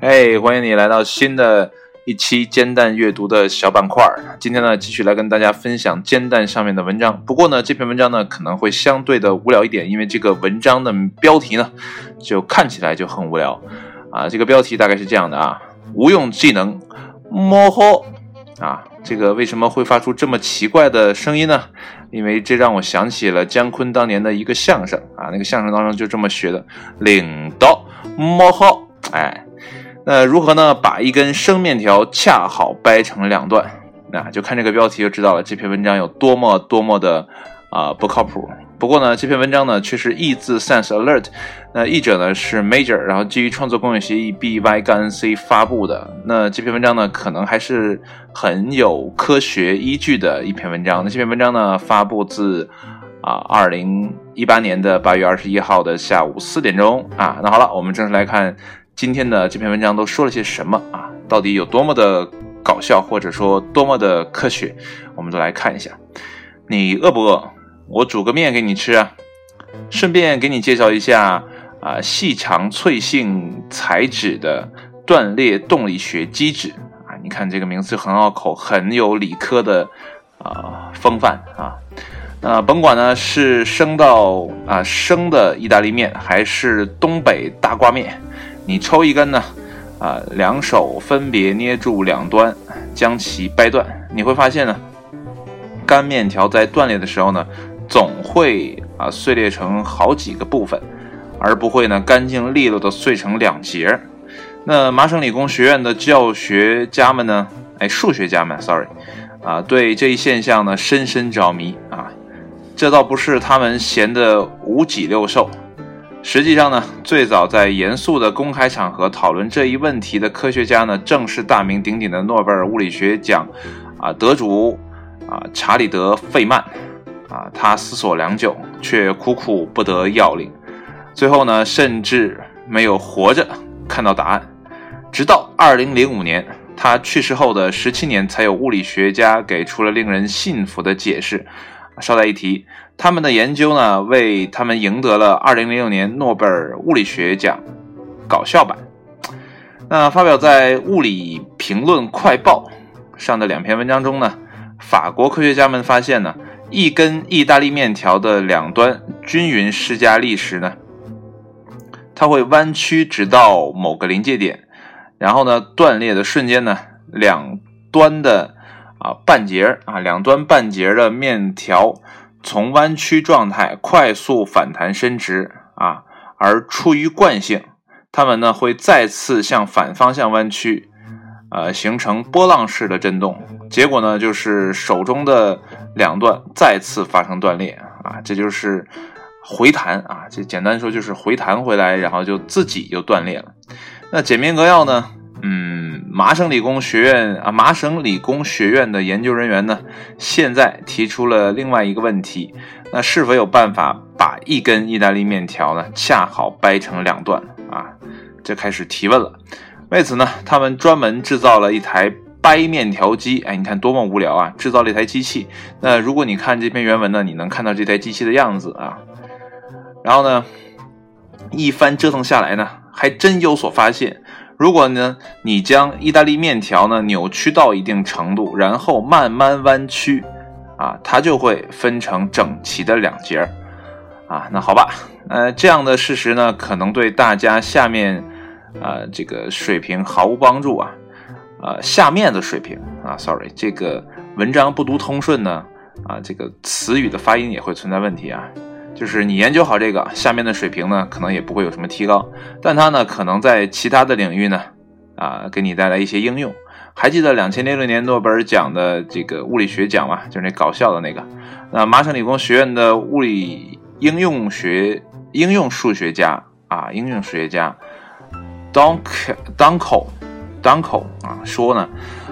嘿，欢迎你来到新的一期煎蛋阅读的小板块。今天呢，继续来跟大家分享煎蛋上面的文章。不过呢，这篇文章呢可能会相对的无聊一点，因为这个文章的标题呢就看起来就很无聊啊。这个标题大概是这样的啊：无用技能，摸呵啊。这个为什么会发出这么奇怪的声音呢？因为这让我想起了姜昆当年的一个相声啊，那个相声当中就这么学的：领导摸呵，哎。那如何呢？把一根生面条恰好掰成两段，那就看这个标题就知道了。这篇文章有多么多么的啊不靠谱。不过呢，这篇文章呢却是译自 Sense Alert，那译者呢是 Major，然后基于创作公有协议 B Y 杠 N C 发布的。那这篇文章呢，可能还是很有科学依据的一篇文章。那这篇文章呢，发布自啊二零一八年的八月二十一号的下午四点钟啊。那好了，我们正式来看。今天的这篇文章都说了些什么啊？到底有多么的搞笑，或者说多么的科学？我们都来看一下。你饿不饿？我煮个面给你吃啊。顺便给你介绍一下啊，细长脆性材质的断裂动力学机制啊。你看这个名字很拗口，很有理科的啊风范啊。那甭管呢是生到啊生的意大利面，还是东北大挂面。你抽一根呢，啊，两手分别捏住两端，将其掰断，你会发现呢，干面条在断裂的时候呢，总会啊碎裂成好几个部分，而不会呢干净利落的碎成两截。那麻省理工学院的教学家们呢，哎，数学家们，sorry，啊，对这一现象呢深深着迷啊，这倒不是他们闲得五脊六兽。实际上呢，最早在严肃的公开场合讨论这一问题的科学家呢，正是大名鼎鼎的诺贝尔物理学奖啊得主啊查理德·费曼啊。他思索良久，却苦苦不得要领，最后呢，甚至没有活着看到答案。直到2005年，他去世后的17年，才有物理学家给出了令人信服的解释。稍带一提，他们的研究呢，为他们赢得了2006年诺贝尔物理学奖搞笑版。那发表在《物理评论快报》上的两篇文章中呢，法国科学家们发现呢，一根意大利面条的两端均匀施加力时呢，它会弯曲直到某个临界点，然后呢，断裂的瞬间呢，两端的。啊，半截啊，两端半截的面条从弯曲状态快速反弹伸直啊，而出于惯性，它们呢会再次向反方向弯曲，呃，形成波浪式的震动。结果呢就是手中的两段再次发生断裂啊，这就是回弹啊，这简单说就是回弹回来，然后就自己就断裂了。那简明扼要呢？嗯，麻省理工学院啊，麻省理工学院的研究人员呢，现在提出了另外一个问题：那是否有办法把一根意大利面条呢，恰好掰成两段啊？这开始提问了。为此呢，他们专门制造了一台掰面条机。哎，你看多么无聊啊！制造了一台机器。那如果你看这篇原文呢，你能看到这台机器的样子啊。然后呢，一番折腾下来呢，还真有所发现。如果呢，你将意大利面条呢扭曲到一定程度，然后慢慢弯曲，啊，它就会分成整齐的两截儿，啊，那好吧，呃，这样的事实呢，可能对大家下面，啊，这个水平毫无帮助啊，呃，下面的水平啊，sorry，这个文章不读通顺呢，啊，这个词语的发音也会存在问题啊。就是你研究好这个，下面的水平呢，可能也不会有什么提高，但它呢，可能在其他的领域呢，啊，给你带来一些应用。还记得两千零六年诺贝尔奖的这个物理学奖吗？就是那搞笑的那个。那麻省理工学院的物理应用学应用数学家啊，应用数学家 Donk Dunkel Dunkel 啊说呢。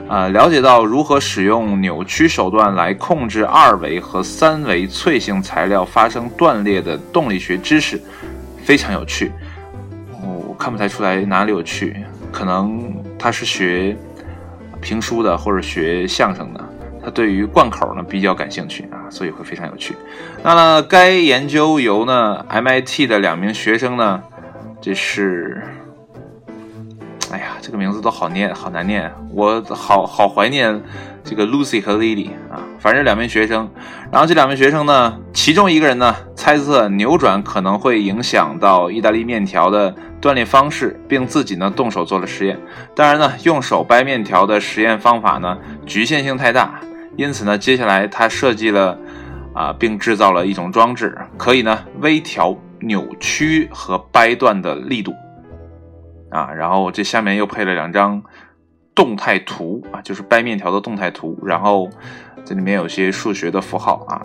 啊，了解到如何使用扭曲手段来控制二维和三维脆性材料发生断裂的动力学知识，非常有趣。我看不太出来哪里有趣，可能他是学评书的或者学相声的，他对于贯口呢比较感兴趣啊。所以会非常有趣。那么该研究由呢 MIT 的两名学生呢，这是，这个名字都好念，好难念，我好好怀念这个 Lucy 和 Lily 啊，反正两名学生。然后这两名学生呢，其中一个人呢猜测扭转可能会影响到意大利面条的锻炼方式，并自己呢动手做了实验。当然呢，用手掰面条的实验方法呢局限性太大，因此呢，接下来他设计了啊，并制造了一种装置，可以呢微调扭曲和掰断的力度啊。然后这下面又配了两张动态图啊，就是掰面条的动态图，然后。这里面有些数学的符号啊，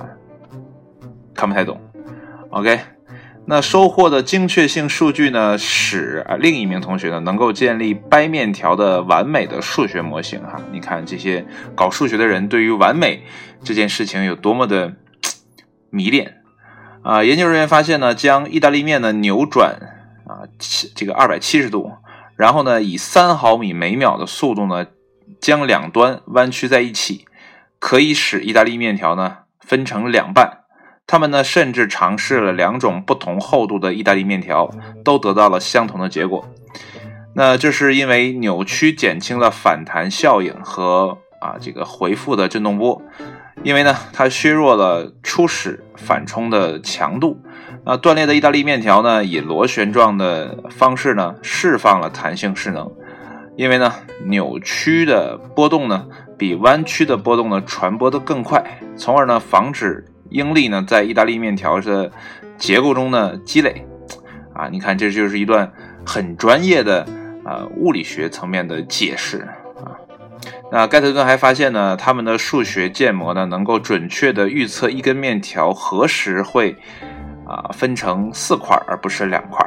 看不太懂。OK，那收获的精确性数据呢，使啊另一名同学呢能够建立掰面条的完美的数学模型哈。你看这些搞数学的人对于完美这件事情有多么的 迷恋啊！研究人员发现呢，将意大利面呢扭转啊七这个二百七十度，然后呢以三毫米每秒的速度呢将两端弯曲在一起。可以使意大利面条呢分成两半，他们呢甚至尝试了两种不同厚度的意大利面条，都得到了相同的结果。那这是因为扭曲减轻了反弹效应和啊这个回复的振动波，因为呢它削弱了初始反冲的强度。啊断裂的意大利面条呢以螺旋状的方式呢释放了弹性势能，因为呢扭曲的波动呢。比弯曲的波动呢传播的更快，从而呢防止应力呢在意大利面条的结构中呢积累。啊，你看这就是一段很专业的啊物理学层面的解释啊。那盖特顿还发现呢，他们的数学建模呢能够准确的预测一根面条何时会啊分成四块而不是两块。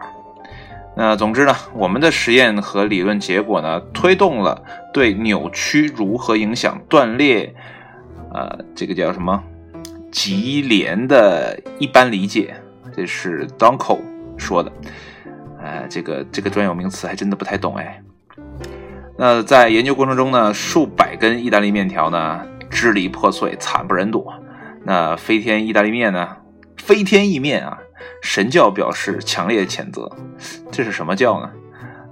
那总之呢，我们的实验和理论结果呢，推动了对扭曲如何影响断裂，呃，这个叫什么级联的一般理解，这是 Donko 说的，呃，这个这个专有名词还真的不太懂哎。那在研究过程中呢，数百根意大利面条呢支离破碎，惨不忍睹。那飞天意大利面呢，飞天意面啊。神教表示强烈谴责，这是什么教呢？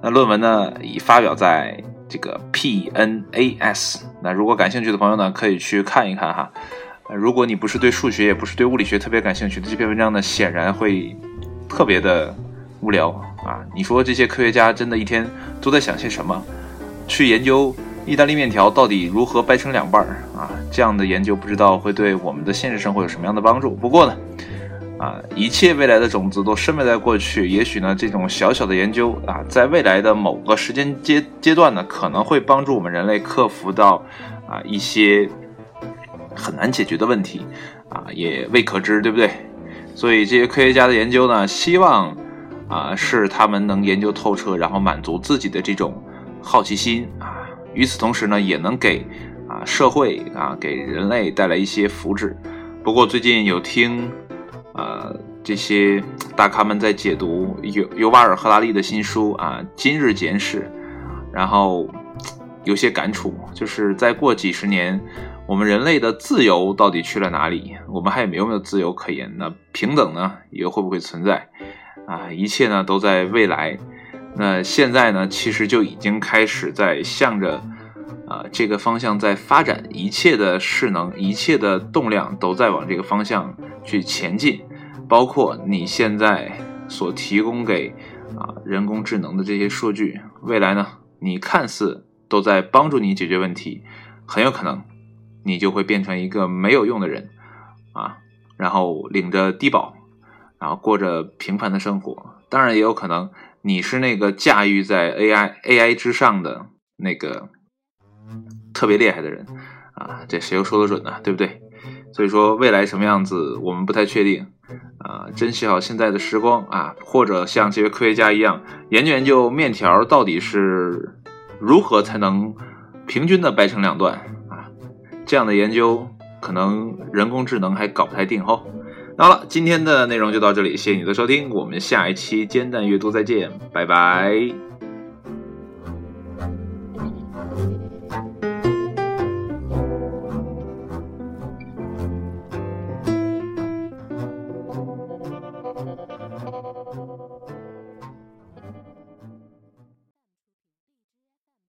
那论文呢已发表在这个 PNAS。那如果感兴趣的朋友呢，可以去看一看哈。如果你不是对数学，也不是对物理学特别感兴趣的这篇文章呢，显然会特别的无聊啊。你说这些科学家真的一天都在想些什么？去研究意大利面条到底如何掰成两半儿啊？这样的研究不知道会对我们的现实生活有什么样的帮助。不过呢。啊，一切未来的种子都深埋在过去。也许呢，这种小小的研究啊，在未来的某个时间阶阶段呢，可能会帮助我们人类克服到啊一些很难解决的问题啊，也未可知，对不对？所以这些科学家的研究呢，希望啊是他们能研究透彻，然后满足自己的这种好奇心啊。与此同时呢，也能给啊社会啊给人类带来一些福祉。不过最近有听。呃，这些大咖们在解读尤尤瓦尔·赫拉利的新书啊，《今日简史》，然后有些感触，就是再过几十年，我们人类的自由到底去了哪里？我们还有没有自由可言？那平等呢，又会不会存在？啊，一切呢都在未来。那现在呢，其实就已经开始在向着啊这个方向在发展，一切的势能，一切的动量都在往这个方向。去前进，包括你现在所提供给啊人工智能的这些数据，未来呢，你看似都在帮助你解决问题，很有可能你就会变成一个没有用的人啊，然后领着低保，然后过着平凡的生活。当然也有可能你是那个驾驭在 AI AI 之上的那个特别厉害的人啊，这谁又说得准呢？对不对？所以说未来什么样子我们不太确定，啊，珍惜好现在的时光啊，或者像这些科学家一样研究研究面条到底是如何才能平均的掰成两段啊，这样的研究可能人工智能还搞不太定哈。好了，今天的内容就到这里，谢谢你的收听，我们下一期煎蛋阅读再见，拜拜。